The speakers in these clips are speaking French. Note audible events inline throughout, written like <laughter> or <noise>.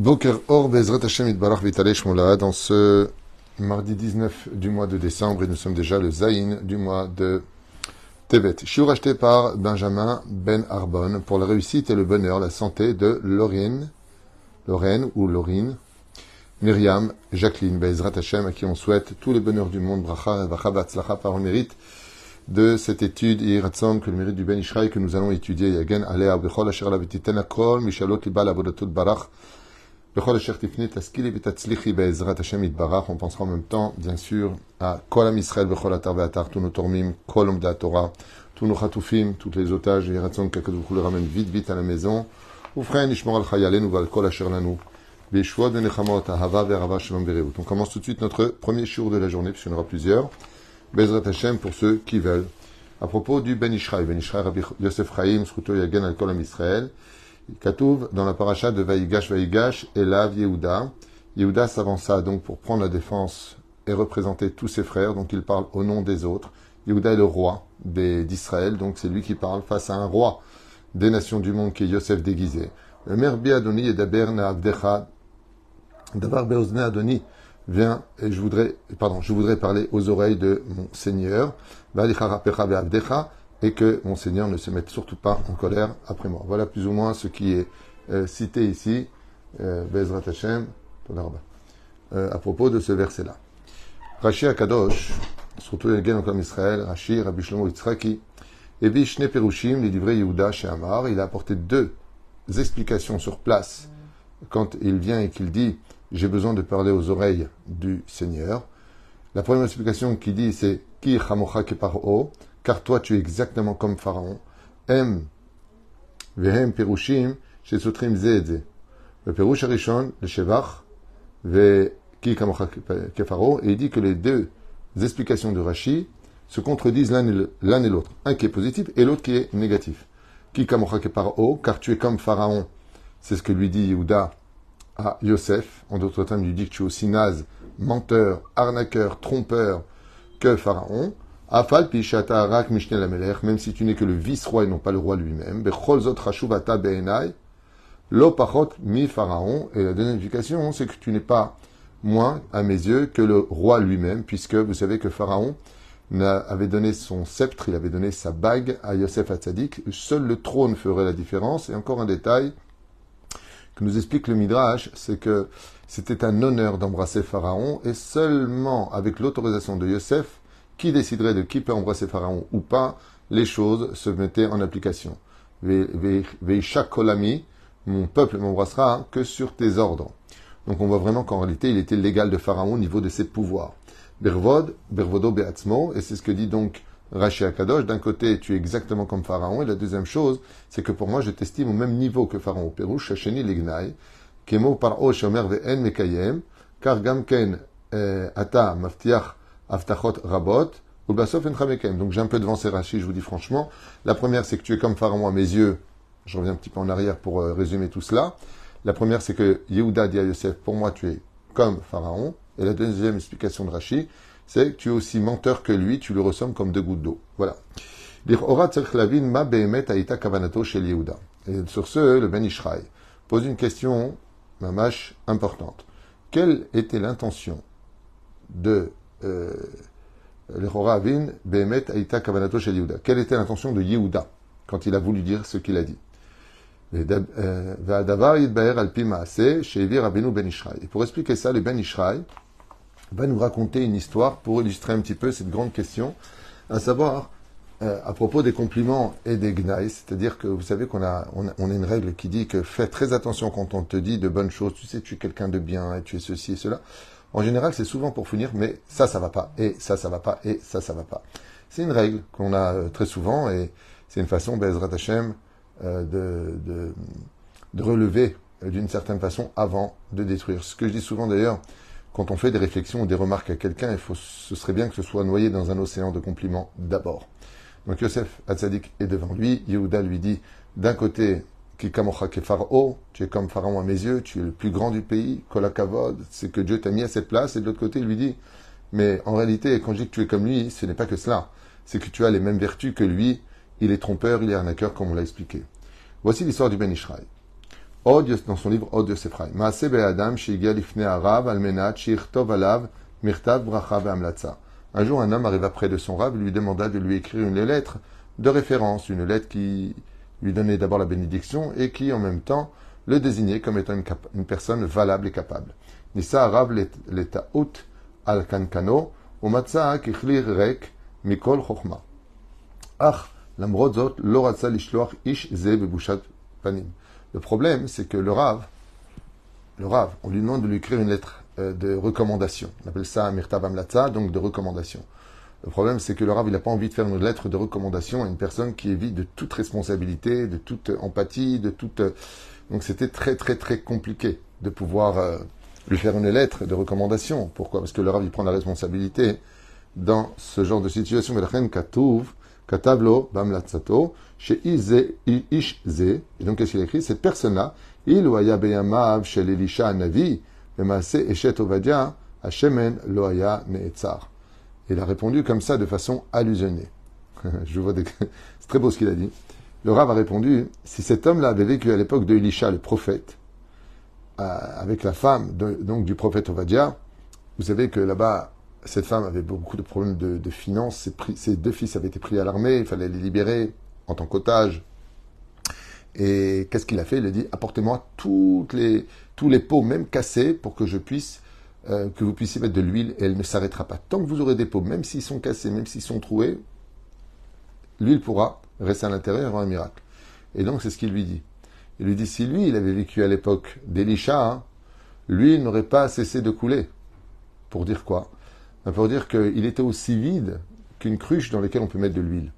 Boker Or Bezrat Hashem Itbarach Vitale dans ce mardi 19 du mois de décembre et nous sommes déjà le Zaïn du mois de Tevet. Suis racheté par Benjamin Ben Arbon pour la réussite et le bonheur, la santé de Lorraine, Lorraine ou Laurine, Myriam, Jacqueline Bezrat à qui on souhaite tous les bonheurs du monde, Bracha, par le mérite de cette étude que le mérite du Ben Ishraï que nous allons étudier Yagen Alea Bechol Asher La Vititen Akol Mishalot Libal Abodatot Barach on pensera en même temps bien sûr à Kol Am Israël Bechol Atar Ve'atar tous nos tormim Kol Omda Torah tous nos chatoufim tous les otages et Ratzon Kakadouk le ramène vite vite à la maison. Oufren Ishmor Al Chayalenu Val Kol Asher Lanu. Beshua de Nechamot Ahava Ve'arava Shalom Ve'reut on commence tout de suite notre premier jour de la journée puisqu'il y en aura plusieurs. Bezrat Hashem pour ceux qui veulent. À propos du Ben Ishraï, Ben Ishraï Rabbi Yosef Chaim, Sruto Yagen al Kolam Israël, Katouv dans la paracha de Vaïgash Vaïgash, Elav Yehuda. Yehuda s'avança donc pour prendre la défense et représenter tous ses frères, donc il parle au nom des autres. Yehuda est le roi d'Israël, donc c'est lui qui parle face à un roi des nations du monde qui est Yosef déguisé. Le Merbi Adoni et Daberna Abdecha, Davar Beozne Adoni, viens et je voudrais, pardon, je voudrais parler aux oreilles de mon Seigneur, et que mon Seigneur ne se mette surtout pas en colère après moi. Voilà plus ou moins ce qui est euh, cité ici, euh, Bezrat Hashem, euh, à propos de ce verset-là. Rashi Akadosh, surtout les encore Israël, Rashi, Rabbi Shlomo Yitzhaki, et Vishne Perushim, les livrets Yehuda chez Amar, il a apporté deux explications sur place quand il vient et qu'il dit j'ai besoin de parler aux oreilles du Seigneur. La première explication qui dit c'est Ki chamocha paro, car toi tu es exactement comme Pharaon. Em vehem perushim sotrim zedze. Le perush arishon, le shevach, ve ki paro, et il dit que les deux explications de Rashi se contredisent l'un et l'autre. Un qui est positif et l'autre qui est négatif. Ki chamocha paro, car tu es comme Pharaon. C'est ce que lui dit Yehuda à Yosef. En d'autres termes, il lui dit que tu es aussi naze, menteur, arnaqueur, trompeur que Pharaon. Afal pishata arak mishnel même si tu n'es que le vice-roi et non pas le roi lui-même. Becholzot rashuvata beenai, lo pachot mi Pharaon. Et la deuxième indication, c'est que tu n'es pas moins, à mes yeux, que le roi lui-même, puisque vous savez que Pharaon avait donné son sceptre, il avait donné sa bague à Yosef Hatzadik. Seul le trône ferait la différence. Et encore un détail, que nous explique le Midrash, c'est que c'était un honneur d'embrasser Pharaon et seulement avec l'autorisation de Yosef, qui déciderait de qui peut embrasser Pharaon ou pas, les choses se mettaient en application. Veisha kolami, mon peuple m'embrassera que sur tes ordres. Donc on voit vraiment qu'en réalité, il était légal de Pharaon au niveau de ses pouvoirs. Bervod, Bervodo Beatzmo, et c'est ce que dit donc Rashi Akadosh, d'un côté, tu es exactement comme Pharaon, et la deuxième chose, c'est que pour moi, je t'estime au même niveau que Pharaon. Pérou, Shacheni Lignai, Kemo Paro Shomer Ve'en Mekayem, car Gamken eh, Ata Maftiach Aftachot Rabot, ou Basof En Donc j'ai un peu devancé Rashi, je vous dis franchement. La première, c'est que tu es comme Pharaon à mes yeux. Je reviens un petit peu en arrière pour euh, résumer tout cela. La première, c'est que Yehuda dit à Yosef, pour moi, tu es comme Pharaon. Et la deuxième explication de Rashi, c'est que tu es aussi menteur que lui, tu le ressembles comme deux gouttes d'eau. Voilà. Et sur ce, le Ben Ishraï pose une question, mamash, importante. Quelle était l'intention de Quelle était l'intention de Yehuda quand il a voulu dire ce qu'il a dit et ben pour expliquer ça, le Ben Ishraï va nous raconter une histoire pour illustrer un petit peu cette grande question, à savoir euh, à propos des compliments et des gnailles, c'est-à-dire que vous savez qu'on a, on a, une règle qui dit que fais très attention quand on te dit de bonnes choses, tu sais, tu es quelqu'un de bien et tu es ceci et cela. En général, c'est souvent pour finir, mais ça, ça va pas, et ça, ça va pas, et ça, ça va pas. C'est une règle qu'on a euh, très souvent, et c'est une façon, Bezrat Hashem, euh, de, de, de relever d'une certaine façon avant de détruire. Ce que je dis souvent d'ailleurs, quand on fait des réflexions ou des remarques à quelqu'un, il faut, ce serait bien que ce soit noyé dans un océan de compliments d'abord. Donc Yosef Hatzadik est devant lui. Yehuda lui dit, d'un côté, Kikamocha Pharaon, tu es comme Pharaon à mes yeux, tu es le plus grand du pays, Kolakavod, c'est que Dieu t'a mis à cette place. Et de l'autre côté, il lui dit, mais en réalité, quand je dis que tu es comme lui, ce n'est pas que cela. C'est que tu as les mêmes vertus que lui. Il est trompeur, il est arnaqueur, comme on l'a expliqué. Voici l'histoire du Ben Ishraï. Dans son livre Od Yosef Chaim. Maase Adam, Shigia Lifne Arav, Almenat, Shirtov Alav, Mirtav Bracha Amlatza. Un jour, un homme arriva près de son et lui demanda de lui écrire une lettre de référence, une lettre qui lui donner d'abord la bénédiction et qui en même temps le désignait comme étant une, personne valable et capable. Nissa Arav l'Etaout al Kankano, kichlir rek mikol chokhma. Ach, l'amrod zot, loratza lishloach ish ze bebushat panim. Le problème, c'est que le Rav, le Rav, on lui demande de lui écrire une lettre euh, de recommandation. On appelle ça Mirta Bamlatza, donc de recommandation. Le problème, c'est que le Rav, il n'a pas envie de faire une lettre de recommandation à une personne qui vide de toute responsabilité, de toute empathie, de toute. Donc c'était très, très, très compliqué de pouvoir euh, lui faire une lettre de recommandation. Pourquoi? Parce que le Rav, il prend la responsabilité dans ce genre de situation. Chez et donc qu'est-ce qu'il écrit? Cette personne-là, il beyamav chez Elisha Navi, Maase Eshet Ovadia, neetzar. Il a répondu comme ça de façon allusionnée. <laughs> Je vois des... <laughs> C'est très beau ce qu'il a dit. Le Rav a répondu, si cet homme-là avait vécu à l'époque de Elisha, le prophète, euh, avec la femme donc du prophète Ovadia, vous savez que là-bas, cette femme avait beaucoup de problèmes de, finances, ses, deux fils avaient été pris à l'armée, il fallait les libérer en tant qu'otages. Et qu'est-ce qu'il a fait? Il a dit apportez-moi les, tous les pots, même cassés, pour que je puisse, euh, que vous puissiez mettre de l'huile et elle ne s'arrêtera pas. Tant que vous aurez des pots, même s'ils sont cassés, même s'ils sont troués, l'huile pourra rester à l'intérieur et avoir un miracle. Et donc c'est ce qu'il lui dit. Il lui dit si lui, il avait vécu à l'époque d'Elisha, hein, l'huile n'aurait pas cessé de couler. Pour dire quoi? Pour dire qu'il était aussi vide qu'une cruche dans laquelle on peut mettre de l'huile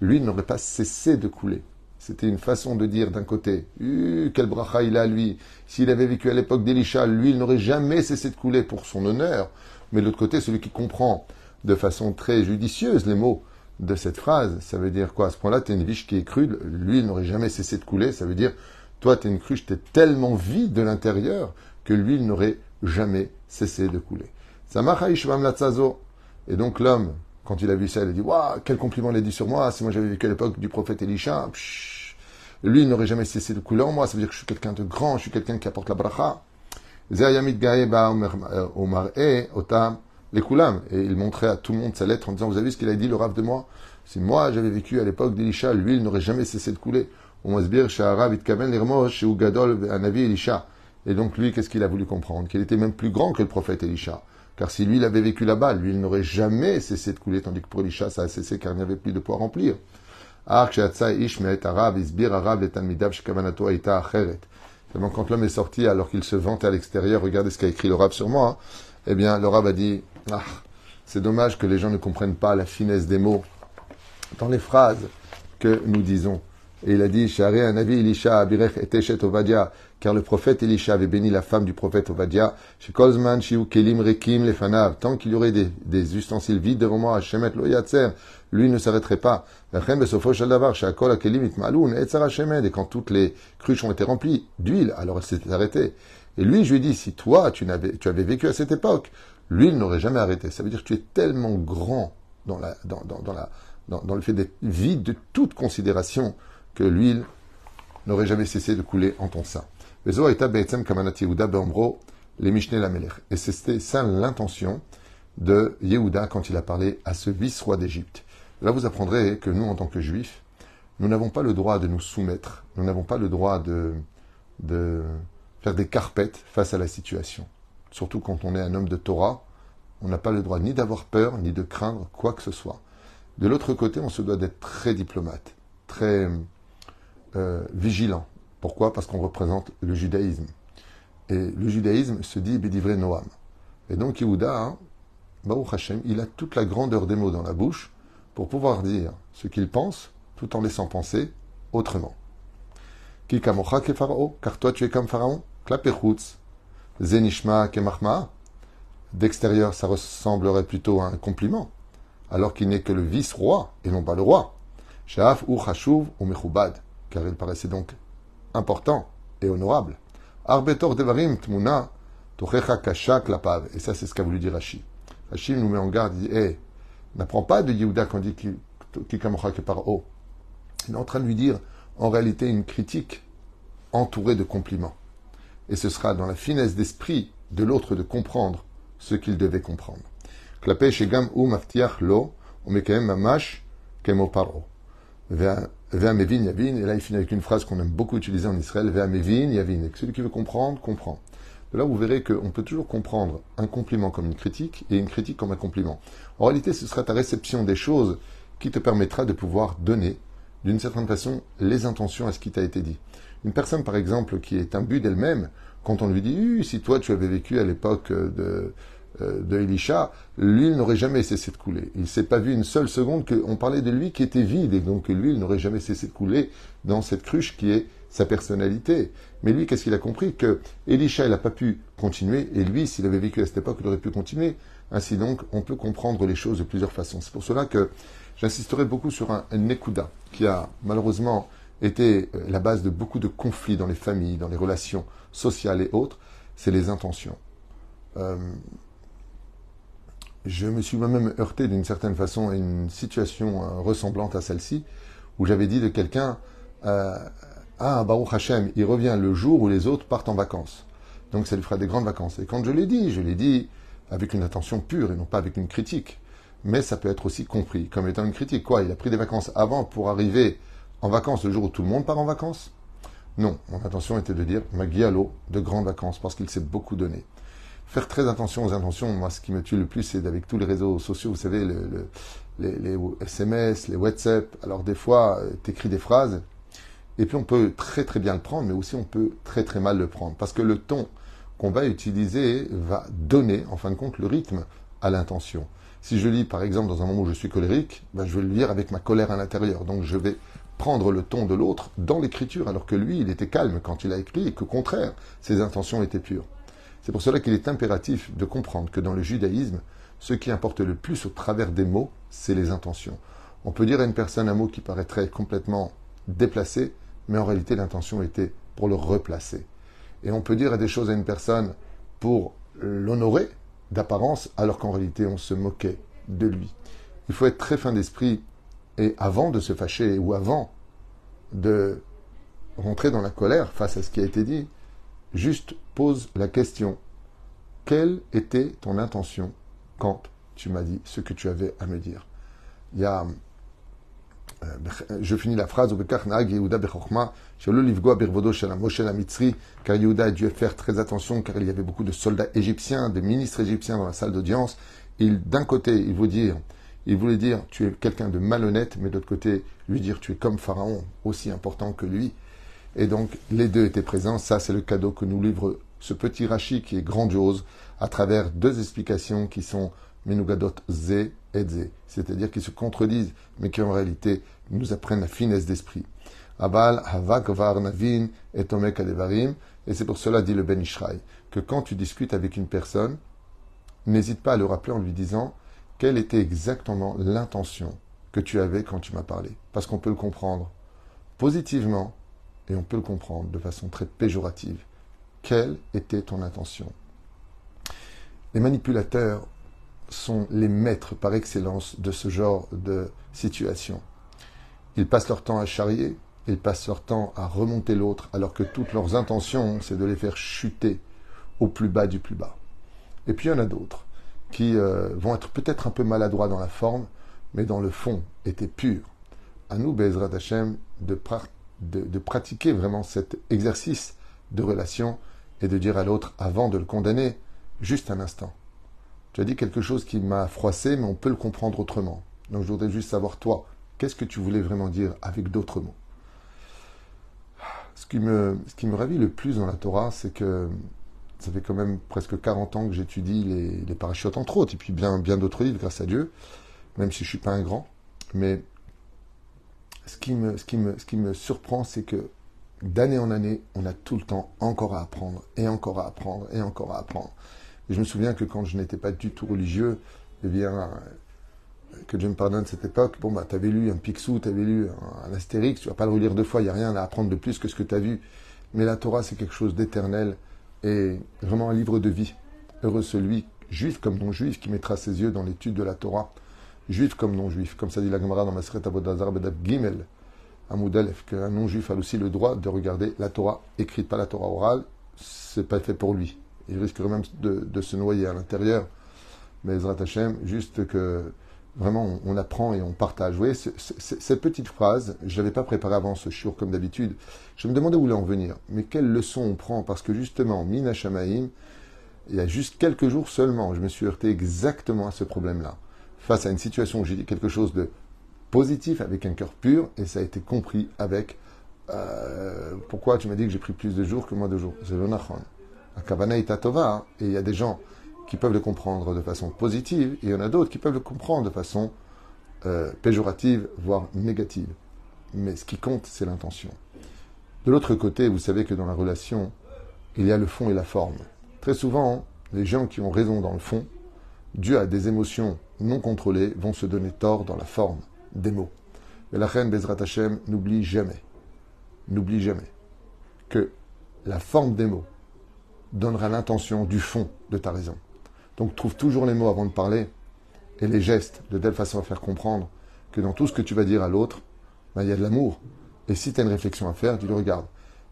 l'huile n'aurait pas cessé de couler. C'était une façon de dire d'un côté, quel bracha il a lui. S'il avait vécu à l'époque d'Elisha, l'huile n'aurait jamais cessé de couler pour son honneur. Mais de l'autre côté, celui qui comprend de façon très judicieuse les mots de cette phrase, ça veut dire quoi? À ce point-là, tu es une viche qui est crue, l'huile n'aurait jamais cessé de couler. Ça veut dire, toi, tu es une cruche, tu es tellement vide de l'intérieur que l'huile n'aurait jamais cessé de couler. Et donc l'homme quand il a vu ça, il a dit Waouh, quel compliment il a dit sur moi. Si moi j'avais vécu à l'époque du prophète Elisha, lui, il n'aurait jamais cessé de couler en moi. Ça veut dire que je suis quelqu'un de grand, je suis quelqu'un qui apporte la bracha. Et il montrait à tout le monde sa lettre en disant Vous avez vu ce qu'il a dit, le rave de moi? Si moi j'avais vécu à l'époque d'Elisha, lui, il n'aurait jamais cessé de couler. Et donc lui, qu'est-ce qu'il a voulu comprendre? Qu'il était même plus grand que le prophète Elisha. Car si lui, il avait vécu là-bas, lui, il n'aurait jamais cessé de couler, tandis que pour Elisha, ça a cessé car il n'y avait plus de poids à remplir. Seulement quand l'homme est sorti, alors qu'il se vantait à l'extérieur, regardez ce qu'a écrit le sur moi, hein. eh bien, le rab a dit, ah, c'est dommage que les gens ne comprennent pas la finesse des mots dans les phrases que nous disons. Et il a dit, avis Elisha abirech et car le prophète Elisha avait béni la femme du prophète Ovadia, chez Kolzman, kelim rekim lefanav, tant qu'il y aurait des, ustensiles vides devant moi, Shemet lo yatser, lui ne s'arrêterait pas. Et quand toutes les cruches ont été remplies d'huile, alors elle s'est arrêtée. Et lui, je lui ai dit, si toi, tu, avais, vécu à cette époque, l'huile n'aurait jamais arrêté. Ça veut dire que tu es tellement grand dans le fait d'être vide de toute considération que l'huile n'aurait jamais cessé de couler en ton sein. Et c'était ça l'intention de Yehuda quand il a parlé à ce vice-roi d'Égypte. Là, vous apprendrez que nous, en tant que juifs, nous n'avons pas le droit de nous soumettre, nous n'avons pas le droit de, de faire des carpettes face à la situation. Surtout quand on est un homme de Torah, on n'a pas le droit ni d'avoir peur, ni de craindre quoi que ce soit. De l'autre côté, on se doit d'être très diplomate, très euh, vigilant. Pourquoi? Parce qu'on représente le judaïsme. Et le judaïsme se dit Bédivré Noam. Et donc Yehuda, hein, Hashem, il a toute la grandeur des mots dans la bouche pour pouvoir dire ce qu'il pense tout en laissant penser autrement. Ki kamocha car toi tu es comme Pharaon, klapechutz, zenishma ke D'extérieur, ça ressemblerait plutôt à un compliment, alors qu'il n'est que le vice-roi et non pas le roi. Shaf ou ou mechubad, car il paraissait donc important et honorable. Arbetor devarim tmuna tochecha kashak lapav. Et ça, c'est ce qu'a voulu dire Rashi. Rashi nous met en garde, il dit, hé, n'apprends pas de Yehuda quand dit ki kamocha ke par Il est en train de lui dire, en réalité, une critique entouré de compliments. Et ce sera dans la finesse d'esprit de l'autre de comprendre ce qu'il devait comprendre. Shegam ou maftiach lo, mamash kemo paro. Ve'amevin yavin, et là il finit avec une phrase qu'on aime beaucoup utiliser en Israël, Ve'amevin yavin. Et celui qui veut comprendre, comprend. De là, vous verrez qu'on peut toujours comprendre un compliment comme une critique et une critique comme un compliment. En réalité, ce sera ta réception des choses qui te permettra de pouvoir donner, d'une certaine façon, les intentions à ce qui t'a été dit. Une personne, par exemple, qui est imbue d'elle-même, quand on lui dit, si toi tu avais vécu à l'époque de, euh, de Elisha, l'huile n'aurait jamais cessé de couler. Il s'est pas vu une seule seconde qu'on parlait de lui qui était vide et donc l'huile n'aurait jamais cessé de couler dans cette cruche qui est sa personnalité. Mais lui, qu'est-ce qu'il a compris? Que Elisha, il n'a pas pu continuer et lui, s'il avait vécu à cette époque, il aurait pu continuer. Ainsi donc, on peut comprendre les choses de plusieurs façons. C'est pour cela que j'insisterai beaucoup sur un, Nekuda qui a malheureusement été euh, la base de beaucoup de conflits dans les familles, dans les relations sociales et autres, c'est les intentions. Euh, je me suis moi-même heurté d'une certaine façon à une situation euh, ressemblante à celle-ci, où j'avais dit de quelqu'un euh, Ah, Baruch Hashem, il revient le jour où les autres partent en vacances. Donc ça lui fera des grandes vacances. Et quand je l'ai dit, je l'ai dit avec une intention pure et non pas avec une critique. Mais ça peut être aussi compris comme étant une critique. Quoi Il a pris des vacances avant pour arriver en vacances le jour où tout le monde part en vacances? Non, mon intention était de dire Magialo, de grandes vacances, parce qu'il s'est beaucoup donné faire très attention aux intentions. Moi, ce qui me tue le plus, c'est avec tous les réseaux sociaux, vous savez, le, les, SMS, les WhatsApp. Alors, des fois, euh, tu écris des phrases, et puis on peut très très bien le prendre, mais aussi on peut très très mal le prendre. Parce que le ton qu'on va utiliser va donner, en fin de compte, le rythme à l'intention. Si je lis, par exemple, dans un moment où je suis colérique, ben, je vais le lire avec ma colère à l'intérieur. Donc, je vais prendre le ton de l'autre dans l'écriture, alors que lui, il était calme quand il a écrit, et qu'au contraire, ses intentions étaient pures. C'est pour cela qu'il est impératif de comprendre que dans le judaïsme, ce qui importe le plus au travers des mots, c'est les intentions. On peut dire à une personne un mot qui paraîtrait complètement déplacé, mais en réalité l'intention était pour le replacer. Et on peut dire des choses à une personne pour l'honorer d'apparence, alors qu'en réalité on se moquait de lui. Il faut être très fin d'esprit et avant de se fâcher ou avant de rentrer dans la colère face à ce qui a été dit, juste pose la question quelle était ton intention quand tu m'as dit ce que tu avais à me dire? Il euh, je finis la phrase car Yehuda a dû faire très attention car il y avait beaucoup de soldats égyptiens, de ministres égyptiens dans la salle d'audience. D'un côté, il voulait dire, il voulait dire tu es quelqu'un de malhonnête, mais d'autre côté, lui dire tu es comme Pharaon, aussi important que lui. Et donc, les deux étaient présents. Ça, c'est le cadeau que nous livre ce petit Rashi qui est grandiose à travers deux explications qui sont Menugadot Ze et Ze, c'est-à-dire qui se contredisent, mais qui en réalité nous apprennent la finesse d'esprit. Abal, Havak, Navin et Tomek Adevarim. Et c'est pour cela, dit le Ben Ishraï, que quand tu discutes avec une personne, n'hésite pas à le rappeler en lui disant quelle était exactement l'intention que tu avais quand tu m'as parlé. Parce qu'on peut le comprendre positivement et on peut le comprendre de façon très péjorative. Quelle était ton intention? Les manipulateurs sont les maîtres par excellence de ce genre de situation. Ils passent leur temps à charrier, ils passent leur temps à remonter l'autre, alors que toutes leurs intentions, c'est de les faire chuter au plus bas du plus bas. Et puis il y en a d'autres qui euh, vont être peut-être un peu maladroits dans la forme, mais dans le fond étaient purs. À nous, Bezrat Hashem, de, de, pratiquer vraiment cet exercice de relation et de dire à l'autre, avant de le condamner, juste un instant. Tu as dit quelque chose qui m'a froissé, mais on peut le comprendre autrement. Donc je voudrais juste savoir, toi, qu'est-ce que tu voulais vraiment dire avec d'autres mots? Ce qui, me, ce qui me ravit le plus dans la Torah, c'est que ça fait quand même presque 40 ans que j'étudie les, les parachutes, entre autres, et puis bien, bien d'autres livres, grâce à Dieu, même si je ne suis pas un grand. Mais ce qui me, surprend, c'est que d'année en année, on a tout le temps encore à apprendre, et encore à apprendre, et encore à apprendre. Je me souviens que quand je n'étais pas du tout religieux, eh bien, que Dieu me pardonne cette époque, bon, bah, avais lu un Picsou, avais lu un, Astérix, tu vas pas le relire deux fois, il n'y a rien à apprendre de plus que ce que tu as vu. Mais la Torah, c'est quelque chose d'éternel, et vraiment un livre de vie. Heureux celui, juif comme non juif, qui mettra ses yeux dans l'étude de la Torah juif comme non juif, comme ça dit la Gemara dans Masret Avodazar Bedab Gimel, à Moudalef, qu'un non-juif a aussi le droit de regarder la Torah écrite, pas la Torah orale, c'est pas fait pour lui. Il risquerait même de, se noyer à l'intérieur. Mais Ezrat Hashem, juste que vraiment on, apprend et on partage. Vous voyez, cette petite phrase, je ne l'avais pas préparée avant ce shiur comme d'habitude. Je me demandais où il en venir. Mais quelle leçon on prend? Parce que justement, Mina Shamaim, il y a juste quelques jours seulement, je me suis heurté exactement à ce problème-là. Face à une situation où j'ai dit quelque chose de positif avec un cœur pur et ça a été compris avec euh, pourquoi tu m'as dit que j'ai pris plus de jours que moins de jours. C'est le nachon. Kavana tova et il y a des gens qui peuvent le comprendre de façon positive et il y en a d'autres qui peuvent le comprendre de façon euh, péjorative, voire négative. Mais ce qui compte, c'est l'intention. De l'autre côté, vous savez que dans la relation, il y a le fond et la forme. Très souvent, les gens qui ont raison dans le fond, dû à des émotions non contrôlées, vont se donner tort dans la forme des mots. Mais la reine Bezrat Hashem n'oublie jamais, n'oublie jamais que la forme des mots donnera l'intention du fond de ta raison. Donc trouve toujours les mots avant de parler et les gestes de telle façon à faire comprendre que dans tout ce que tu vas dire à l'autre, ben, il y a de l'amour. Et si tu as une réflexion à faire, tu le regardes.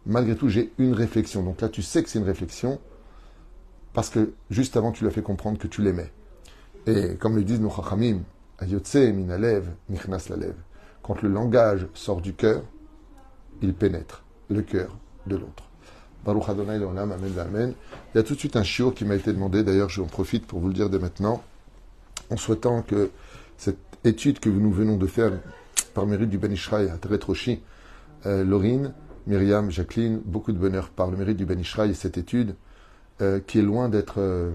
Malgré tout, j'ai une réflexion. Donc là, tu sais que c'est une réflexion parce que juste avant, tu lui as fait comprendre que tu l'aimais. Et comme le disent nos chachamim, quand le langage sort du cœur, il pénètre le cœur de l'autre. Baruch Adonai Amen Amen. Il y a tout de suite un chiot qui m'a été demandé, d'ailleurs j'en profite pour vous le dire dès maintenant, en souhaitant que cette étude que nous venons de faire par mérite du Ben Ishraï à euh, Laurine, Myriam, Jacqueline, beaucoup de bonheur par le mérite du Ben Ishraï et cette étude, euh, qui est loin d'être euh,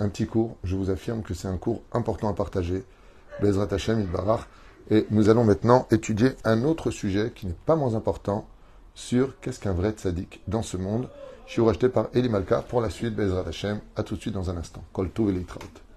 un petit cours, je vous affirme que c'est un cours important à partager. Bezrat Hashem, Et nous allons maintenant étudier un autre sujet qui n'est pas moins important sur qu'est-ce qu'un vrai tzaddik dans ce monde. Je suis racheté par Eli Malka pour la suite, Bezrat Hashem. À tout de suite dans un instant. Kol et